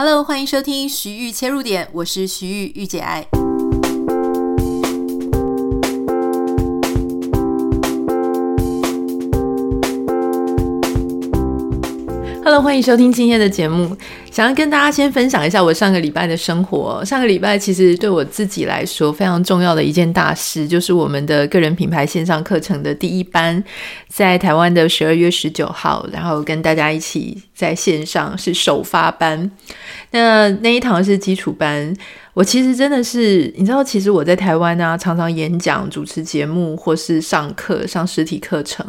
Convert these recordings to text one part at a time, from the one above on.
Hello，欢迎收听徐玉切入点，我是徐玉玉姐爱。Hello，欢迎收听今天的节目。想要跟大家先分享一下我上个礼拜的生活。上个礼拜其实对我自己来说非常重要的一件大事，就是我们的个人品牌线上课程的第一班，在台湾的十二月十九号，然后跟大家一起在线上是首发班。那那一堂是基础班。我其实真的是，你知道，其实我在台湾啊，常常演讲、主持节目，或是上课、上实体课程。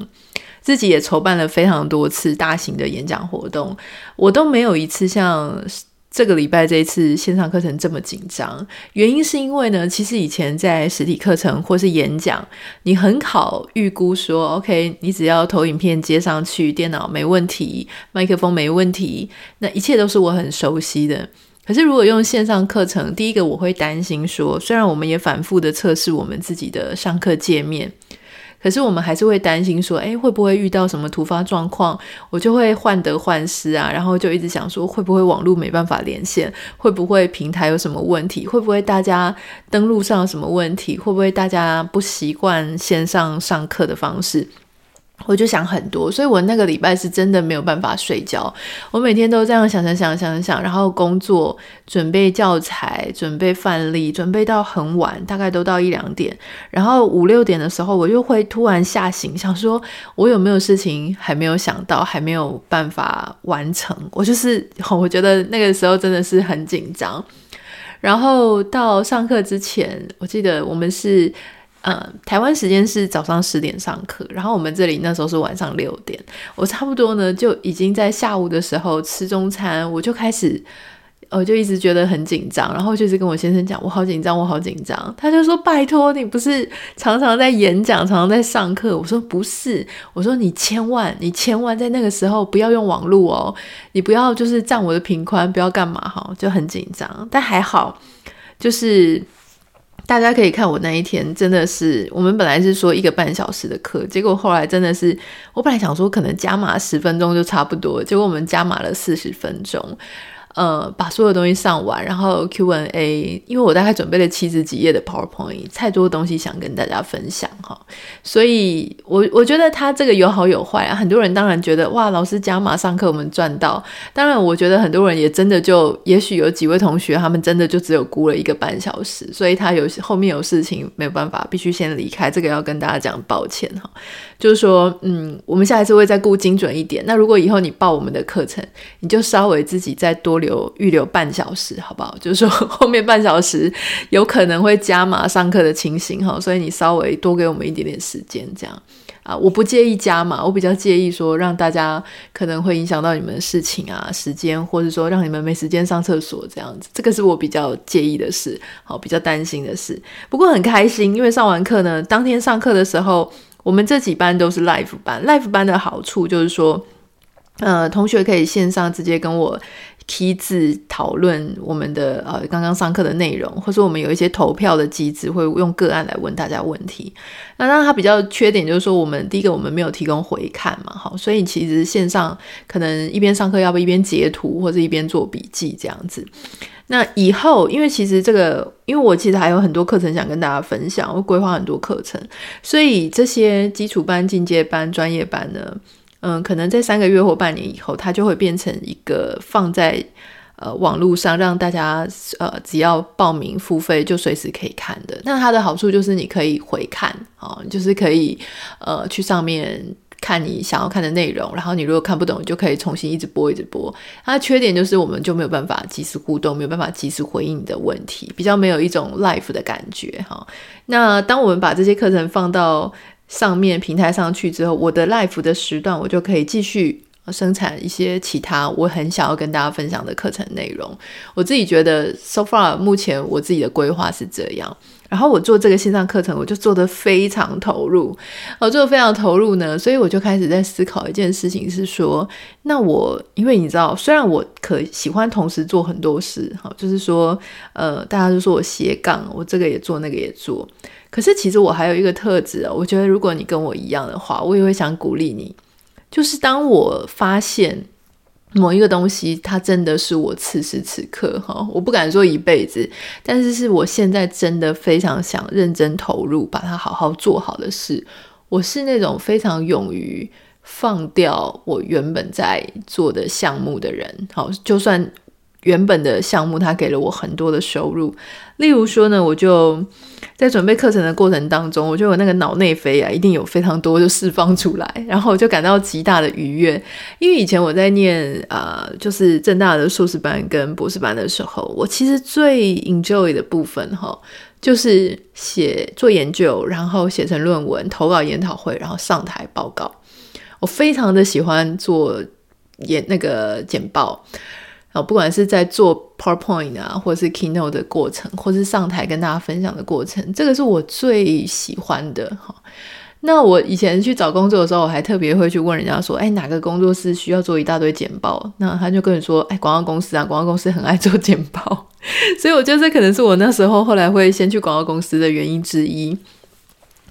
自己也筹办了非常多次大型的演讲活动，我都没有一次像这个礼拜这一次线上课程这么紧张。原因是因为呢，其实以前在实体课程或是演讲，你很好预估说，OK，你只要投影片接上去，电脑没问题，麦克风没问题，那一切都是我很熟悉的。可是如果用线上课程，第一个我会担心说，虽然我们也反复的测试我们自己的上课界面。可是我们还是会担心说，哎，会不会遇到什么突发状况？我就会患得患失啊，然后就一直想说，会不会网络没办法连线？会不会平台有什么问题？会不会大家登录上有什么问题？会不会大家不习惯线上上课的方式？我就想很多，所以我那个礼拜是真的没有办法睡觉。我每天都这样想想想想想，然后工作、准备教材、准备范例，准备到很晚，大概都到一两点。然后五六点的时候，我又会突然吓醒，想说我有没有事情还没有想到，还没有办法完成。我就是，我觉得那个时候真的是很紧张。然后到上课之前，我记得我们是。呃，台湾时间是早上十点上课，然后我们这里那时候是晚上六点。我差不多呢就已经在下午的时候吃中餐，我就开始，我就一直觉得很紧张，然后就是跟我先生讲，我好紧张，我好紧张。他就说：“拜托，你不是常常在演讲，常常在上课？”我说：“不是，我说你千万，你千万在那个时候不要用网络哦，你不要就是占我的频宽，不要干嘛哈，就很紧张。但还好，就是。”大家可以看我那一天，真的是我们本来是说一个半小时的课，结果后来真的是我本来想说可能加码十分钟就差不多，结果我们加码了四十分钟。呃，把所有东西上完，然后 Q&A，因为我大概准备了七十几页的 PowerPoint，太多东西想跟大家分享哈，所以我我觉得他这个有好有坏啊。很多人当然觉得哇，老师加码上课我们赚到，当然我觉得很多人也真的就，也许有几位同学他们真的就只有估了一个半小时，所以他有后面有事情没有办法，必须先离开，这个要跟大家讲抱歉哈。就是说，嗯，我们下一次会再估精准一点。那如果以后你报我们的课程，你就稍微自己再多留预留半小时，好不好？就是说 后面半小时有可能会加码上课的情形哈，所以你稍微多给我们一点点时间，这样啊，我不介意加码，我比较介意说让大家可能会影响到你们的事情啊、时间，或者说让你们没时间上厕所这样子，这个是我比较介意的事，好，比较担心的事。不过很开心，因为上完课呢，当天上课的时候。我们这几班都是 live 班，live 班的好处就是说，呃，同学可以线上直接跟我 key 字讨论我们的呃刚刚上课的内容，或者我们有一些投票的机制，会用个案来问大家问题。那当然它比较缺点就是说，我们第一个我们没有提供回看嘛，好，所以其实线上可能一边上课，要不一边截图或者一边做笔记这样子。那以后，因为其实这个，因为我其实还有很多课程想跟大家分享，我规划很多课程，所以这些基础班、进阶班、专业班呢，嗯，可能在三个月或半年以后，它就会变成一个放在呃网络上，让大家呃只要报名付费就随时可以看的。那它的好处就是你可以回看啊，就是可以呃去上面。看你想要看的内容，然后你如果看不懂，就可以重新一直播，一直播。它的缺点就是我们就没有办法及时互动，没有办法及时回应你的问题，比较没有一种 life 的感觉哈。那当我们把这些课程放到上面平台上去之后，我的 life 的时段我就可以继续生产一些其他我很想要跟大家分享的课程内容。我自己觉得 so far 目前我自己的规划是这样。然后我做这个线上课程，我就做得非常投入。我做得非常投入呢，所以我就开始在思考一件事情，是说，那我因为你知道，虽然我可喜欢同时做很多事，哈，就是说，呃，大家都说我斜杠，我这个也做，那个也做。可是其实我还有一个特质啊，我觉得如果你跟我一样的话，我也会想鼓励你，就是当我发现某一个东西，它真的是我此时此刻哈，我不敢说一辈子，但是是我现在真的非常想认真投入，把它好好做好的事。我是那种非常勇于放掉我原本在做的项目的人，好，就算。原本的项目，它给了我很多的收入。例如说呢，我就在准备课程的过程当中，我就我那个脑内啡啊，一定有非常多就释放出来，然后我就感到极大的愉悦。因为以前我在念啊、呃，就是正大的硕士班跟博士班的时候，我其实最 enjoy 的部分哈，就是写做研究，然后写成论文，投稿研讨会，然后上台报告。我非常的喜欢做演那个简报。啊，不管是在做 PowerPoint 啊，或者是 Keynote 的过程，或是上台跟大家分享的过程，这个是我最喜欢的哈。那我以前去找工作的时候，我还特别会去问人家说，哎，哪个工作室需要做一大堆简报？那他就跟你说，哎，广告公司啊，广告公司很爱做简报。所以我觉得这可能是我那时候后来会先去广告公司的原因之一。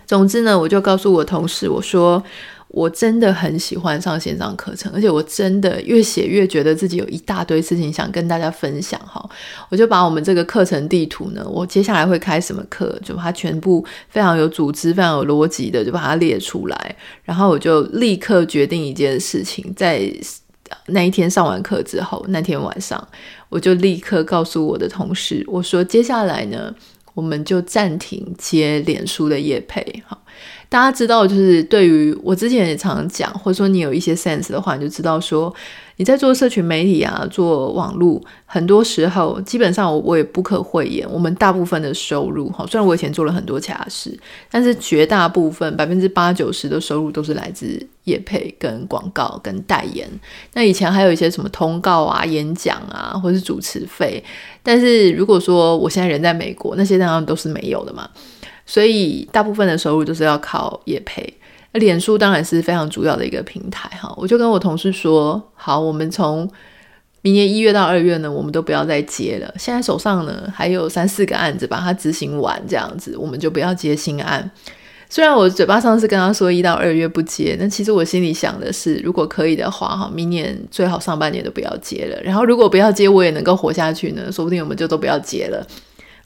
总之呢，我就告诉我同事，我说。我真的很喜欢上线上课程，而且我真的越写越觉得自己有一大堆事情想跟大家分享哈。我就把我们这个课程地图呢，我接下来会开什么课，就把它全部非常有组织、非常有逻辑的就把它列出来，然后我就立刻决定一件事情，在那一天上完课之后，那天晚上我就立刻告诉我的同事，我说接下来呢，我们就暂停接脸书的业配哈。大家知道，就是对于我之前也常常讲，或者说你有一些 sense 的话，你就知道说你在做社群媒体啊，做网络，很多时候基本上我我也不可讳言，我们大部分的收入哈，虽然我以前做了很多其他事，但是绝大部分百分之八九十的收入都是来自业配、跟广告、跟代言。那以前还有一些什么通告啊、演讲啊，或者是主持费，但是如果说我现在人在美国，那些当然都是没有的嘛。所以大部分的收入都是要靠业配，脸书当然是非常主要的一个平台哈。我就跟我同事说，好，我们从明年一月到二月呢，我们都不要再接了。现在手上呢还有三四个案子，把它执行完，这样子我们就不要接新案。虽然我嘴巴上是跟他说一到二月不接，但其实我心里想的是，如果可以的话哈，明年最好上半年都不要接了。然后如果不要接，我也能够活下去呢，说不定我们就都不要接了。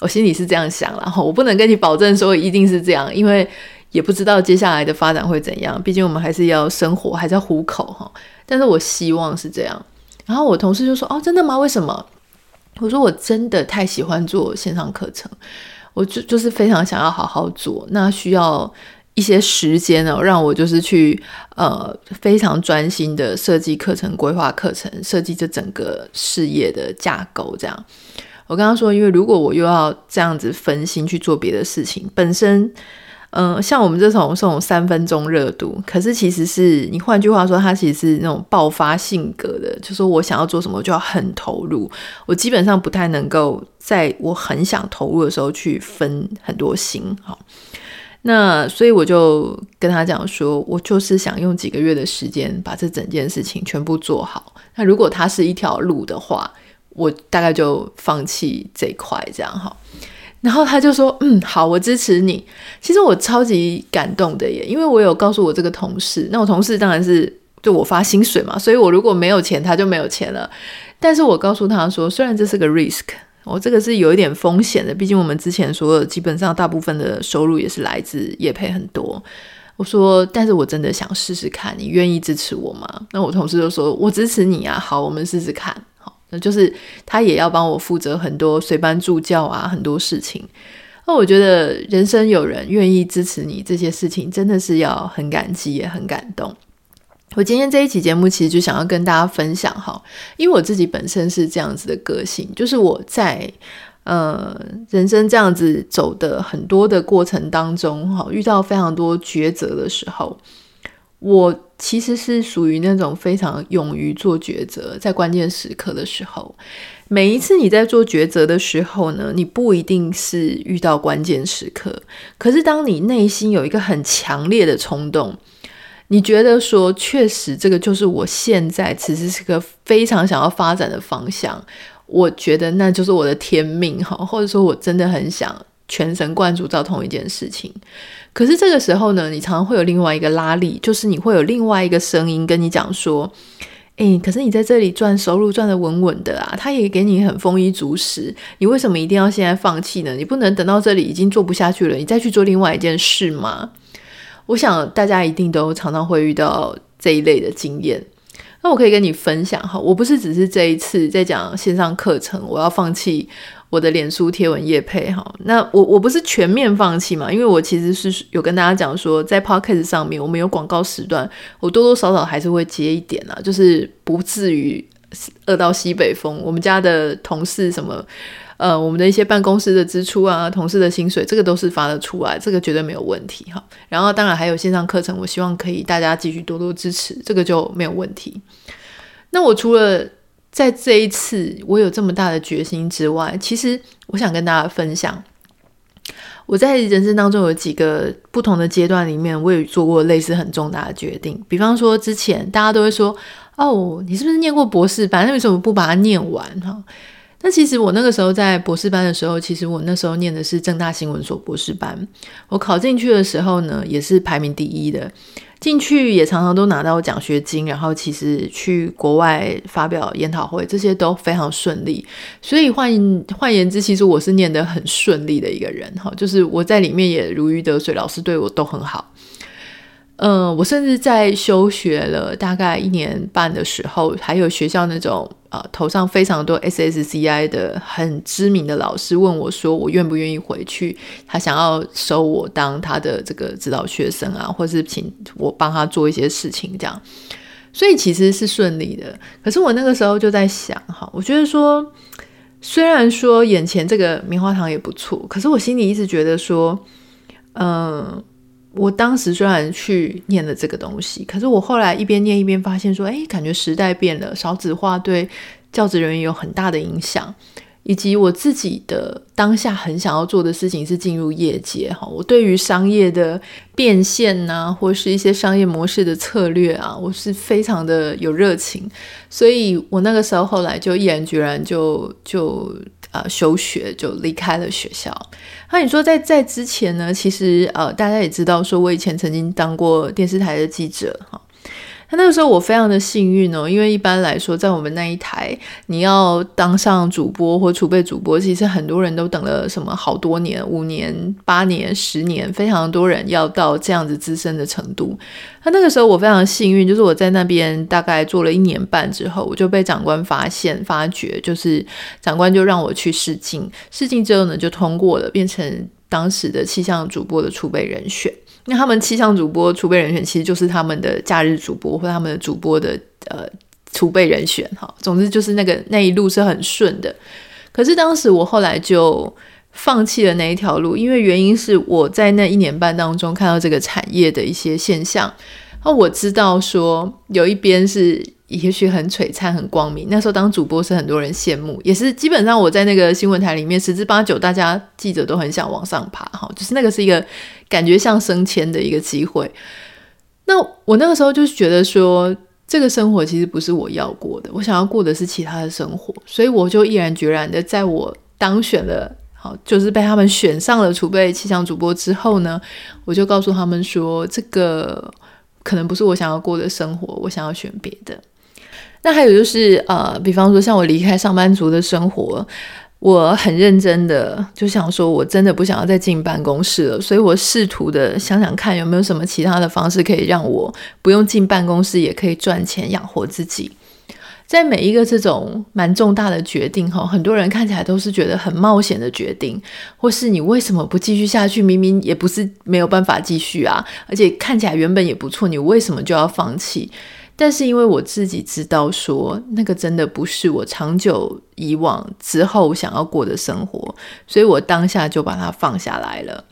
我心里是这样想，然后我不能跟你保证说一定是这样，因为也不知道接下来的发展会怎样。毕竟我们还是要生活，还是要糊口哈。但是我希望是这样。然后我同事就说：“哦，真的吗？为什么？”我说：“我真的太喜欢做线上课程，我就就是非常想要好好做。那需要一些时间哦，让我就是去呃非常专心的设计课程、规划课程、设计这整个事业的架构，这样。”我刚刚说，因为如果我又要这样子分心去做别的事情，本身，嗯、像我们这种这种三分钟热度，可是其实是你换句话说，它其实是那种爆发性格的，就是说我想要做什么，就要很投入。我基本上不太能够在我很想投入的时候去分很多心，好，那所以我就跟他讲说，我就是想用几个月的时间把这整件事情全部做好。那如果它是一条路的话，我大概就放弃这一块，这样哈。然后他就说：“嗯，好，我支持你。”其实我超级感动的耶，因为我有告诉我这个同事，那我同事当然是对我发薪水嘛，所以我如果没有钱，他就没有钱了。但是我告诉他说，虽然这是个 risk，我这个是有一点风险的，毕竟我们之前所有基本上大部分的收入也是来自业配很多。我说，但是我真的想试试看，你愿意支持我吗？那我同事就说：“我支持你啊，好，我们试试看。”那就是他也要帮我负责很多随班助教啊，很多事情。那我觉得人生有人愿意支持你这些事情，真的是要很感激也很感动。我今天这一期节目其实就想要跟大家分享哈，因为我自己本身是这样子的个性，就是我在呃人生这样子走的很多的过程当中哈，遇到非常多抉择的时候，我其实是属于那种非常勇于做抉择，在关键时刻的时候，每一次你在做抉择的时候呢，你不一定是遇到关键时刻，可是当你内心有一个很强烈的冲动，你觉得说，确实这个就是我现在此时此刻非常想要发展的方向，我觉得那就是我的天命哈，或者说我真的很想全神贯注到同一件事情。可是这个时候呢，你常常会有另外一个拉力，就是你会有另外一个声音跟你讲说：“诶，可是你在这里赚收入赚得稳稳的啊，他也给你很丰衣足食，你为什么一定要现在放弃呢？你不能等到这里已经做不下去了，你再去做另外一件事吗？我想大家一定都常常会遇到这一类的经验。那我可以跟你分享哈，我不是只是这一次在讲线上课程，我要放弃我的脸书贴文业配哈。那我我不是全面放弃嘛，因为我其实是有跟大家讲说，在 Podcast 上面我们有广告时段，我多多少少还是会接一点啊，就是不至于饿到西北风。我们家的同事什么。呃，我们的一些办公室的支出啊，同事的薪水，这个都是发得出来，这个绝对没有问题哈。然后当然还有线上课程，我希望可以大家继续多多支持，这个就没有问题。那我除了在这一次我有这么大的决心之外，其实我想跟大家分享，我在人生当中有几个不同的阶段里面，我也做过类似很重大的决定。比方说之前大家都会说，哦，你是不是念过博士反正为什么不把它念完哈？那其实我那个时候在博士班的时候，其实我那时候念的是政大新闻所博士班。我考进去的时候呢，也是排名第一的，进去也常常都拿到奖学金，然后其实去国外发表研讨会，这些都非常顺利。所以换换言之，其实我是念得很顺利的一个人哈，就是我在里面也如鱼得水，老师对我都很好。嗯，我甚至在休学了大概一年半的时候，还有学校那种呃头上非常多 SSCI 的很知名的老师问我说，我愿不愿意回去？他想要收我当他的这个指导学生啊，或是请我帮他做一些事情这样。所以其实是顺利的。可是我那个时候就在想哈，我觉得说，虽然说眼前这个棉花糖也不错，可是我心里一直觉得说，嗯。我当时虽然去念了这个东西，可是我后来一边念一边发现说，哎，感觉时代变了，少子化对教职人员有很大的影响，以及我自己的当下很想要做的事情是进入业界哈。我对于商业的变现呐，或是一些商业模式的策略啊，我是非常的有热情，所以我那个时候后来就毅然决然就就。啊，休学就离开了学校。那你说在在之前呢？其实呃，大家也知道，说我以前曾经当过电视台的记者哈。那那个时候我非常的幸运哦，因为一般来说，在我们那一台，你要当上主播或储备主播，其实很多人都等了什么好多年，五年、八年、十年，非常多人要到这样子资深的程度。那那个时候我非常幸运，就是我在那边大概做了一年半之后，我就被长官发现、发觉，就是长官就让我去试镜，试镜之后呢就通过了，变成当时的气象主播的储备人选。那他们气象主播储备人选其实就是他们的假日主播或他们的主播的呃储备人选哈。总之就是那个那一路是很顺的。可是当时我后来就放弃了那一条路，因为原因是我在那一年半当中看到这个产业的一些现象。那我知道说有一边是。也许很璀璨、很光明。那时候当主播是很多人羡慕，也是基本上我在那个新闻台里面十之八九，大家记者都很想往上爬哈，就是那个是一个感觉像升迁的一个机会。那我那个时候就是觉得说，这个生活其实不是我要过的，我想要过的是其他的生活，所以我就毅然决然的在我当选了，好，就是被他们选上了储备气象主播之后呢，我就告诉他们说，这个可能不是我想要过的生活，我想要选别的。那还有就是，呃，比方说像我离开上班族的生活，我很认真的就想说，我真的不想要再进办公室了，所以我试图的想想看有没有什么其他的方式可以让我不用进办公室也可以赚钱养活自己。在每一个这种蛮重大的决定哈，很多人看起来都是觉得很冒险的决定，或是你为什么不继续下去？明明也不是没有办法继续啊，而且看起来原本也不错，你为什么就要放弃？但是因为我自己知道说，那个真的不是我长久以往之后想要过的生活，所以我当下就把它放下来了。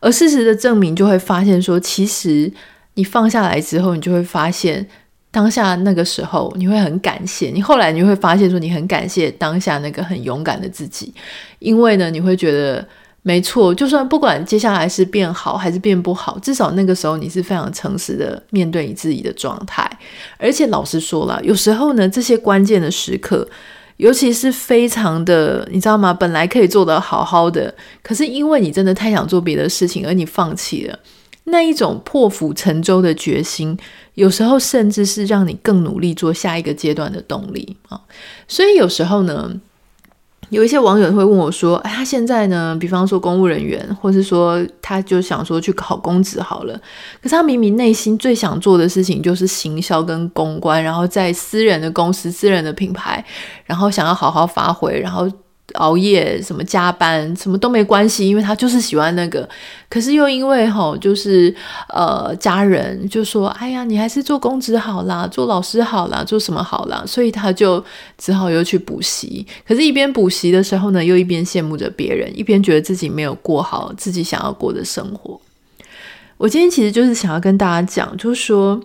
而事实的证明就会发现说，其实你放下来之后，你就会发现当下那个时候你会很感谢。你后来你会发现说，你很感谢当下那个很勇敢的自己，因为呢，你会觉得。没错，就算不管接下来是变好还是变不好，至少那个时候你是非常诚实的面对你自己的状态。而且老实说了，有时候呢，这些关键的时刻，尤其是非常的，你知道吗？本来可以做得好好的，可是因为你真的太想做别的事情，而你放弃了，那一种破釜沉舟的决心，有时候甚至是让你更努力做下一个阶段的动力啊。所以有时候呢，有一些网友会问我说：“哎，他现在呢，比方说公务人员，或是说他就想说去考公职好了，可是他明明内心最想做的事情就是行销跟公关，然后在私人的公司、私人的品牌，然后想要好好发挥，然后。”熬夜什么加班什么都没关系，因为他就是喜欢那个。可是又因为吼，就是呃家人就说：“哎呀，你还是做公职好啦，做老师好啦，做什么好啦。”所以他就只好又去补习。可是，一边补习的时候呢，又一边羡慕着别人，一边觉得自己没有过好自己想要过的生活。我今天其实就是想要跟大家讲，就是说，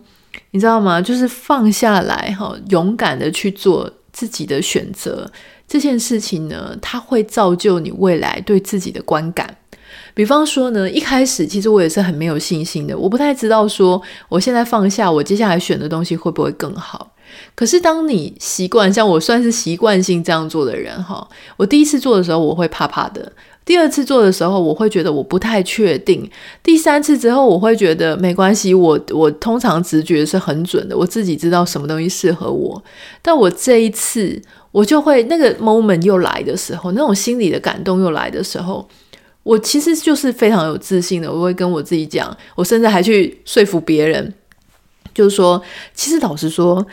你知道吗？就是放下来哈，勇敢的去做自己的选择。这件事情呢，它会造就你未来对自己的观感。比方说呢，一开始其实我也是很没有信心的，我不太知道说我现在放下，我接下来选的东西会不会更好。可是当你习惯，像我算是习惯性这样做的人哈，我第一次做的时候我会怕怕的，第二次做的时候我会觉得我不太确定，第三次之后我会觉得没关系，我我通常直觉是很准的，我自己知道什么东西适合我。但我这一次。我就会那个 moment 又来的时候，那种心里的感动又来的时候，我其实就是非常有自信的。我会跟我自己讲，我甚至还去说服别人，就是说，其实老实说，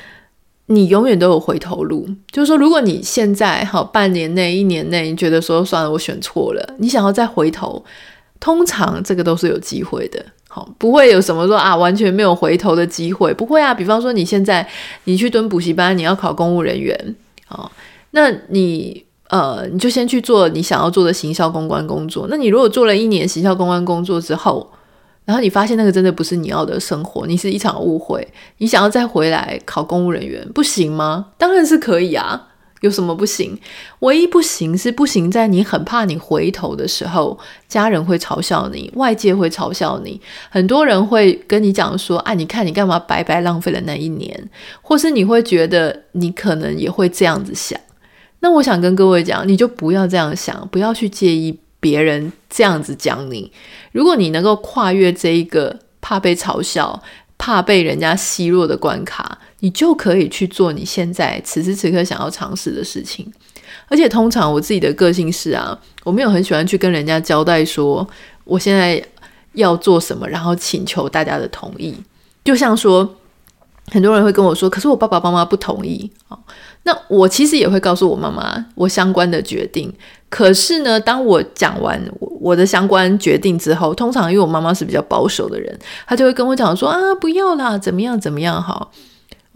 你永远都有回头路。就是说，如果你现在好半年内、一年内，你觉得说算了，我选错了，你想要再回头，通常这个都是有机会的。好，不会有什么说啊，完全没有回头的机会，不会啊。比方说，你现在你去蹲补习班，你要考公务人员。好，那你呃，你就先去做你想要做的行销公关工作。那你如果做了一年行销公关工作之后，然后你发现那个真的不是你要的生活，你是一场误会，你想要再回来考公务人员，不行吗？当然是可以啊。有什么不行？唯一不行是不行在你很怕你回头的时候，家人会嘲笑你，外界会嘲笑你，很多人会跟你讲说：“啊，你看你干嘛白白浪费了那一年？”或是你会觉得你可能也会这样子想。那我想跟各位讲，你就不要这样想，不要去介意别人这样子讲你。如果你能够跨越这一个怕被嘲笑，怕被人家奚落的关卡，你就可以去做你现在此时此刻想要尝试的事情。而且通常我自己的个性是啊，我没有很喜欢去跟人家交代说我现在要做什么，然后请求大家的同意。就像说，很多人会跟我说，可是我爸爸妈妈不同意。那我其实也会告诉我妈妈我相关的决定。可是呢，当我讲完我的相关决定之后，通常因为我妈妈是比较保守的人，她就会跟我讲说啊，不要啦，怎么样怎么样好。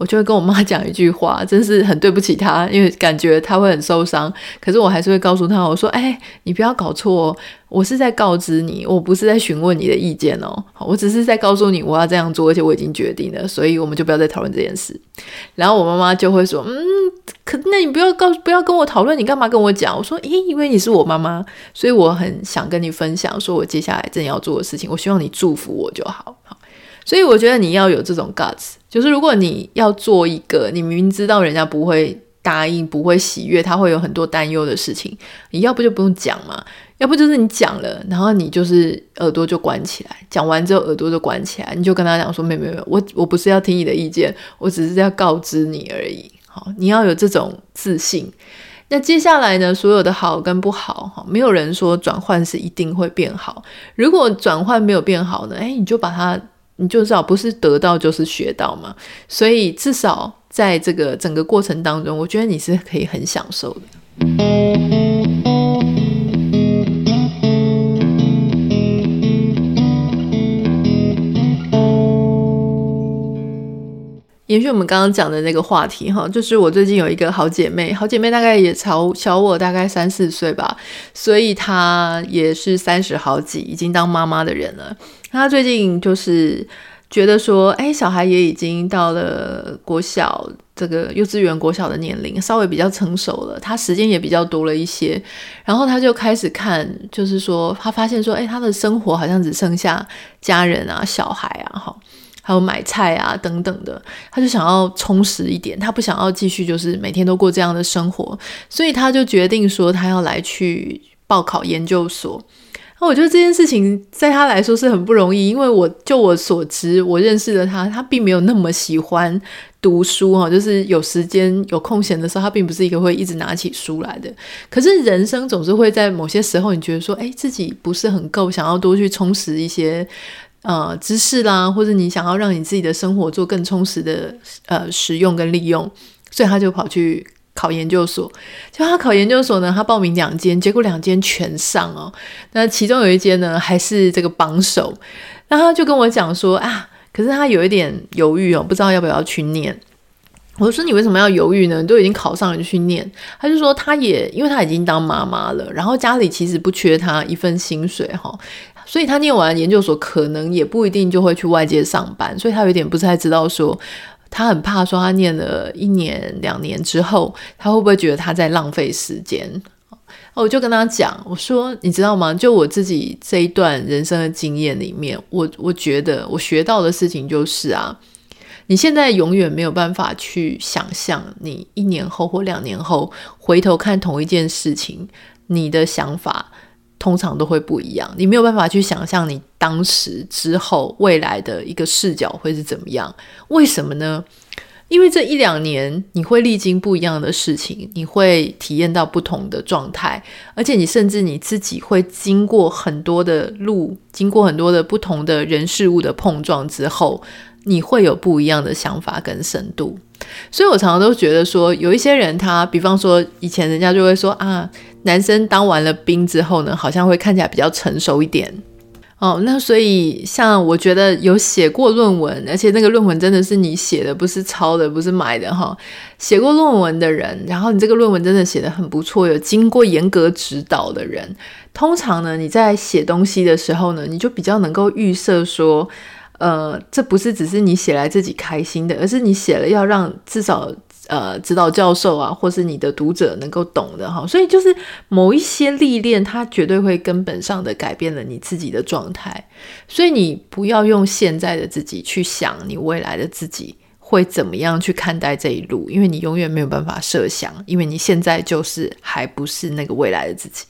我就会跟我妈讲一句话，真是很对不起她，因为感觉她会很受伤。可是我还是会告诉她，我说：“哎，你不要搞错哦，我是在告知你，我不是在询问你的意见哦，我只是在告诉你我要这样做，而且我已经决定了，所以我们就不要再讨论这件事。”然后我妈妈就会说：“嗯，可那你不要告，不要跟我讨论，你干嘛跟我讲？”我说：“诶，因为你是我妈妈，所以我很想跟你分享，说我接下来正要做的事情，我希望你祝福我就好。”好，所以我觉得你要有这种 guts。就是如果你要做一个你明明知道人家不会答应、不会喜悦，他会有很多担忧的事情，你要不就不用讲嘛，要不就是你讲了，然后你就是耳朵就关起来，讲完之后耳朵就关起来，你就跟他讲说：“没有没，我我不是要听你的意见，我只是要告知你而已。”好，你要有这种自信。那接下来呢，所有的好跟不好，哈，没有人说转换是一定会变好。如果转换没有变好呢，诶，你就把它。你就知道不是得到就是学到嘛，所以至少在这个整个过程当中，我觉得你是可以很享受的。延续我们刚刚讲的那个话题哈，就是我最近有一个好姐妹，好姐妹大概也超小我大概三四岁吧，所以她也是三十好几，已经当妈妈的人了。她最近就是觉得说，哎，小孩也已经到了国小这个幼稚园、国小的年龄，稍微比较成熟了，她时间也比较多了一些。然后她就开始看，就是说，她发现说，哎，她的生活好像只剩下家人啊、小孩啊，哈，还有买菜啊等等的。他就想要充实一点，他不想要继续就是每天都过这样的生活，所以他就决定说，他要来去报考研究所。那我觉得这件事情在他来说是很不容易，因为我就我所知，我认识的他，他并没有那么喜欢读书哈，就是有时间有空闲的时候，他并不是一个会一直拿起书来的。可是人生总是会在某些时候，你觉得说，哎，自己不是很够，想要多去充实一些呃知识啦，或者你想要让你自己的生活做更充实的呃使用跟利用，所以他就跑去。考研究所，就他考研究所呢，他报名两间，结果两间全上哦。那其中有一间呢，还是这个榜首。那他就跟我讲说啊，可是他有一点犹豫哦，不知道要不要去念。我说你为什么要犹豫呢？你都已经考上了就去念。他就说他也因为他已经当妈妈了，然后家里其实不缺他一份薪水哈，所以他念完研究所可能也不一定就会去外界上班，所以他有点不太知道说。他很怕说，他念了一年两年之后，他会不会觉得他在浪费时间？我就跟他讲，我说你知道吗？就我自己这一段人生的经验里面，我我觉得我学到的事情就是啊，你现在永远没有办法去想象，你一年后或两年后回头看同一件事情，你的想法。通常都会不一样，你没有办法去想象你当时之后未来的一个视角会是怎么样？为什么呢？因为这一两年你会历经不一样的事情，你会体验到不同的状态，而且你甚至你自己会经过很多的路，经过很多的不同的人事物的碰撞之后，你会有不一样的想法跟深度。所以我常常都觉得说，有一些人他，比方说以前人家就会说啊。男生当完了兵之后呢，好像会看起来比较成熟一点哦。那所以，像我觉得有写过论文，而且那个论文真的是你写的，不是抄的，不是买的哈。写过论文的人，然后你这个论文真的写得很不错，有经过严格指导的人，通常呢，你在写东西的时候呢，你就比较能够预设说，呃，这不是只是你写来自己开心的，而是你写了要让至少。呃，指导教授啊，或是你的读者能够懂的哈，所以就是某一些历练，它绝对会根本上的改变了你自己的状态。所以你不要用现在的自己去想你未来的自己会怎么样去看待这一路，因为你永远没有办法设想，因为你现在就是还不是那个未来的自己。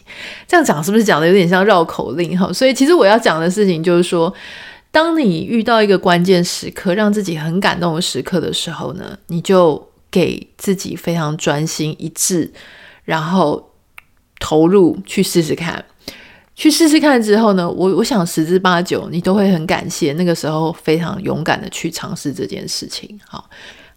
这样讲是不是讲的有点像绕口令哈？所以其实我要讲的事情就是说，当你遇到一个关键时刻，让自己很感动的时刻的时候呢，你就。给自己非常专心一致，然后投入去试试看，去试试看之后呢，我我想十之八九你都会很感谢那个时候非常勇敢的去尝试这件事情。好。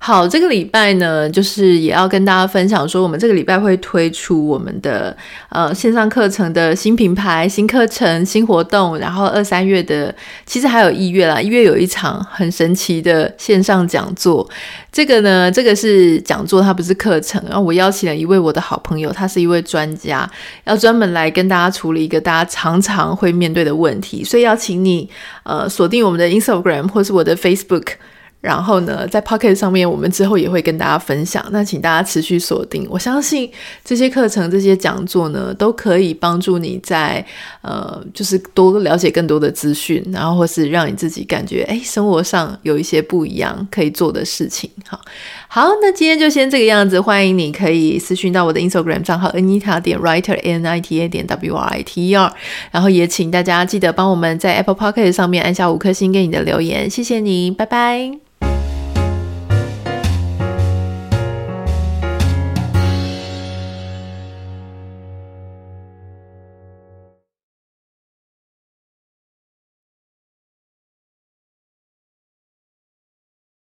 好，这个礼拜呢，就是也要跟大家分享说，我们这个礼拜会推出我们的呃线上课程的新品牌、新课程、新活动，然后二三月的，其实还有一月啦，一月有一场很神奇的线上讲座。这个呢，这个是讲座，它不是课程。然后我邀请了一位我的好朋友，他是一位专家，要专门来跟大家处理一个大家常常会面对的问题，所以要请你呃锁定我们的 Instagram 或是我的 Facebook。然后呢，在 Pocket 上面，我们之后也会跟大家分享。那请大家持续锁定，我相信这些课程、这些讲座呢，都可以帮助你在呃，就是多了解更多的资讯，然后或是让你自己感觉哎，生活上有一些不一样可以做的事情。好，好，那今天就先这个样子。欢迎你可以私讯到我的 Instagram 账号 Anita 点 Writer N I T A 点 W R I T E R，然后也请大家记得帮我们在 Apple Pocket 上面按下五颗星给你的留言，谢谢你，拜拜。